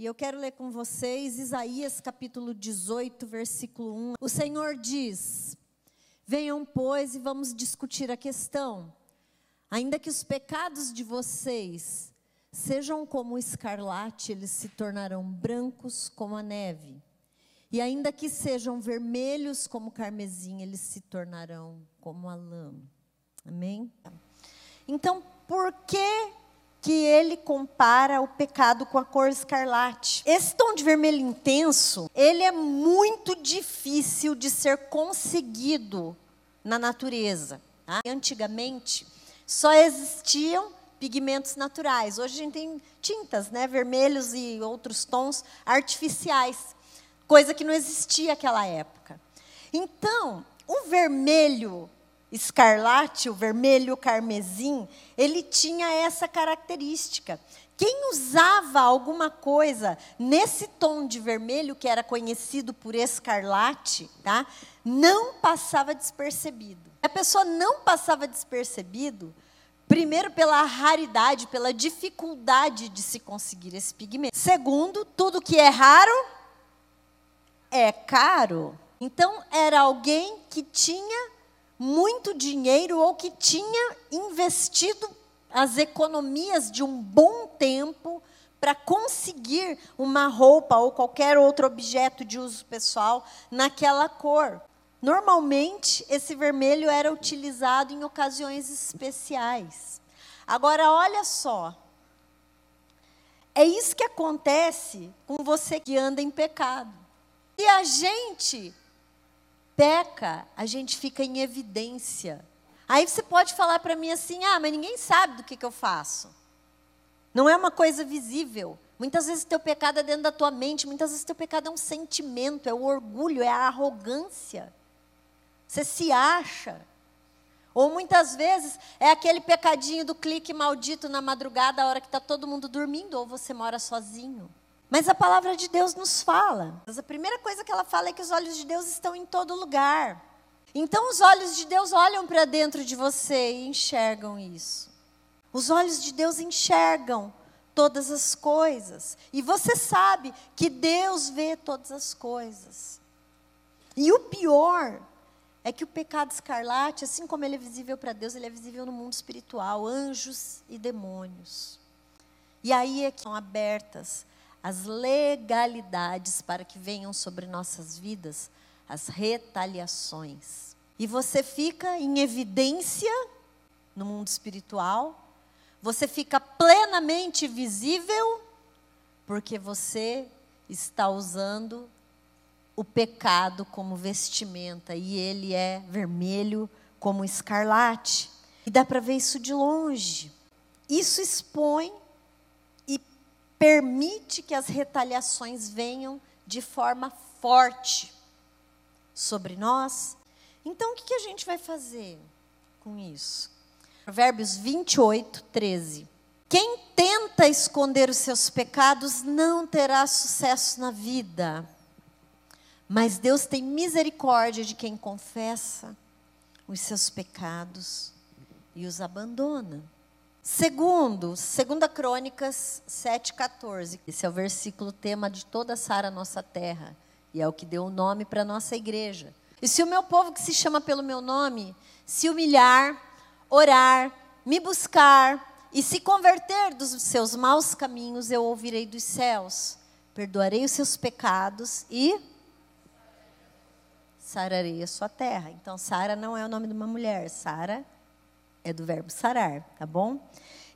E eu quero ler com vocês Isaías capítulo 18, versículo 1. O Senhor diz: Venham, pois, e vamos discutir a questão. Ainda que os pecados de vocês sejam como o escarlate, eles se tornarão brancos como a neve. E ainda que sejam vermelhos como carmesim, eles se tornarão como a lã. Amém? Então, por que que ele compara o pecado com a cor escarlate. Esse tom de vermelho intenso, ele é muito difícil de ser conseguido na natureza. Tá? Antigamente, só existiam pigmentos naturais. Hoje a gente tem tintas, né, vermelhos e outros tons artificiais, coisa que não existia naquela época. Então, o vermelho escarlate, o vermelho carmesim, ele tinha essa característica. Quem usava alguma coisa nesse tom de vermelho, que era conhecido por escarlate, tá? não passava despercebido. A pessoa não passava despercebido, primeiro pela raridade, pela dificuldade de se conseguir esse pigmento. Segundo, tudo que é raro é caro. Então, era alguém que tinha muito dinheiro ou que tinha investido as economias de um bom tempo para conseguir uma roupa ou qualquer outro objeto de uso pessoal naquela cor. Normalmente, esse vermelho era utilizado em ocasiões especiais. Agora, olha só. É isso que acontece com você que anda em pecado. E a gente peca, a gente fica em evidência. Aí você pode falar para mim assim: ah, mas ninguém sabe do que, que eu faço. Não é uma coisa visível. Muitas vezes teu pecado é dentro da tua mente, muitas vezes teu pecado é um sentimento, é o orgulho, é a arrogância. Você se acha. Ou muitas vezes é aquele pecadinho do clique maldito na madrugada, a hora que está todo mundo dormindo, ou você mora sozinho. Mas a palavra de Deus nos fala. Mas a primeira coisa que ela fala é que os olhos de Deus estão em todo lugar. Então os olhos de Deus olham para dentro de você e enxergam isso. Os olhos de Deus enxergam todas as coisas. E você sabe que Deus vê todas as coisas. E o pior é que o pecado escarlate, assim como ele é visível para Deus, ele é visível no mundo espiritual, anjos e demônios. E aí é que são abertas as legalidades para que venham sobre nossas vidas as retaliações. E você fica em evidência no mundo espiritual, você fica plenamente visível, porque você está usando o pecado como vestimenta e ele é vermelho como escarlate. E dá para ver isso de longe. Isso expõe permite que as retaliações venham de forma forte sobre nós. Então, o que a gente vai fazer com isso? Provérbios 28, 13. Quem tenta esconder os seus pecados não terá sucesso na vida, mas Deus tem misericórdia de quem confessa os seus pecados e os abandona. Segundo, segunda Crônicas 7:14. Esse é o versículo tema de toda Sara nossa terra e é o que deu o nome para nossa igreja. E se o meu povo que se chama pelo meu nome se humilhar, orar, me buscar e se converter dos seus maus caminhos, eu ouvirei dos céus, perdoarei os seus pecados e sararei a sua terra. Então, Sara não é o nome de uma mulher, Sara do verbo sarar, tá bom?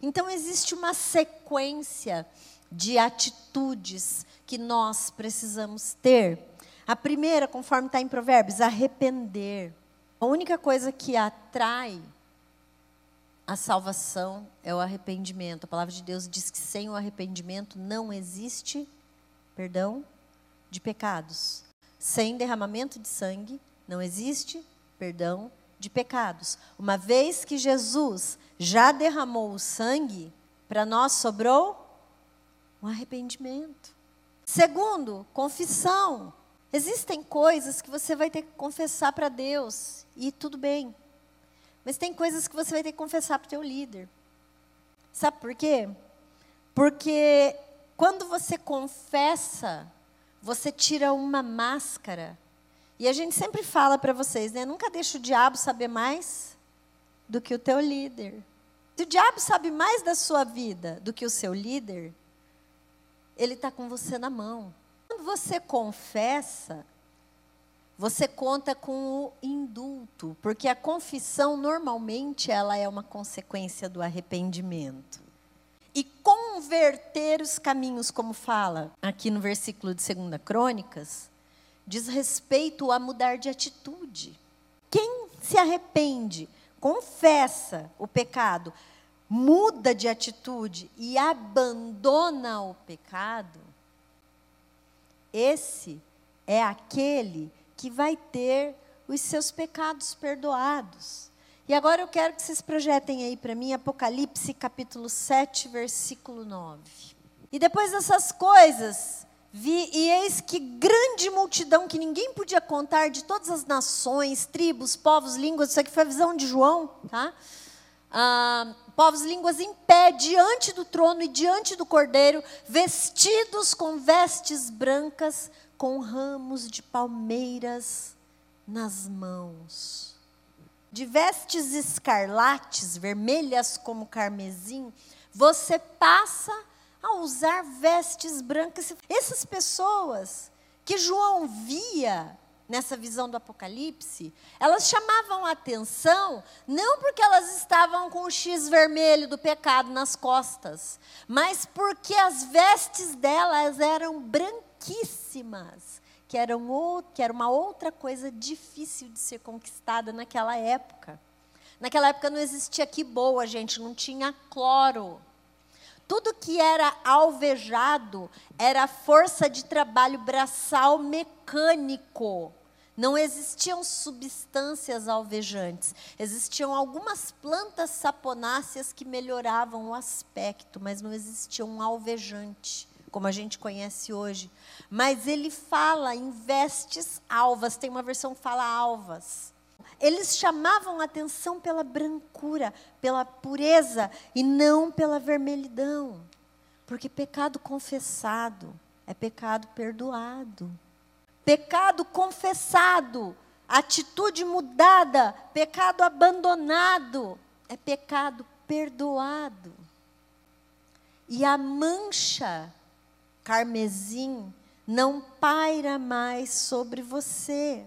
Então existe uma sequência de atitudes que nós precisamos ter. A primeira, conforme está em Provérbios, arrepender. A única coisa que atrai a salvação é o arrependimento. A palavra de Deus diz que sem o arrependimento não existe perdão de pecados. Sem derramamento de sangue não existe perdão de pecados. Uma vez que Jesus já derramou o sangue, para nós sobrou um arrependimento. Segundo, confissão. Existem coisas que você vai ter que confessar para Deus e tudo bem. Mas tem coisas que você vai ter que confessar para o teu líder. Sabe por quê? Porque quando você confessa, você tira uma máscara. E a gente sempre fala para vocês, né? Nunca deixa o diabo saber mais do que o teu líder. Se o diabo sabe mais da sua vida do que o seu líder, ele está com você na mão. Quando você confessa, você conta com o indulto, porque a confissão normalmente ela é uma consequência do arrependimento. E converter os caminhos, como fala aqui no versículo de 2 Crônicas, diz respeito a mudar de atitude. Quem se arrepende, confessa o pecado, muda de atitude e abandona o pecado, esse é aquele que vai ter os seus pecados perdoados. E agora eu quero que vocês projetem aí para mim Apocalipse capítulo 7, versículo 9. E depois dessas coisas, vi e eis que grande multidão que ninguém podia contar de todas as nações, tribos, povos, línguas, isso aqui foi a visão de João, tá? Ah, povos, línguas em pé diante do trono e diante do cordeiro, vestidos com vestes brancas, com ramos de palmeiras nas mãos. De vestes escarlates, vermelhas como carmesim, você passa a usar vestes brancas. Essas pessoas que João via nessa visão do Apocalipse, elas chamavam a atenção não porque elas estavam com o X vermelho do pecado nas costas, mas porque as vestes delas eram branquíssimas, que, eram, que era uma outra coisa difícil de ser conquistada naquela época. Naquela época não existia que boa, gente, não tinha cloro. Tudo que era alvejado era força de trabalho braçal mecânico. Não existiam substâncias alvejantes. Existiam algumas plantas saponáceas que melhoravam o aspecto, mas não existia um alvejante, como a gente conhece hoje. Mas ele fala em vestes alvas, tem uma versão que fala alvas. Eles chamavam atenção pela brancura, pela pureza e não pela vermelhidão. Porque pecado confessado é pecado perdoado. Pecado confessado, atitude mudada, pecado abandonado é pecado perdoado. E a mancha carmesim não paira mais sobre você.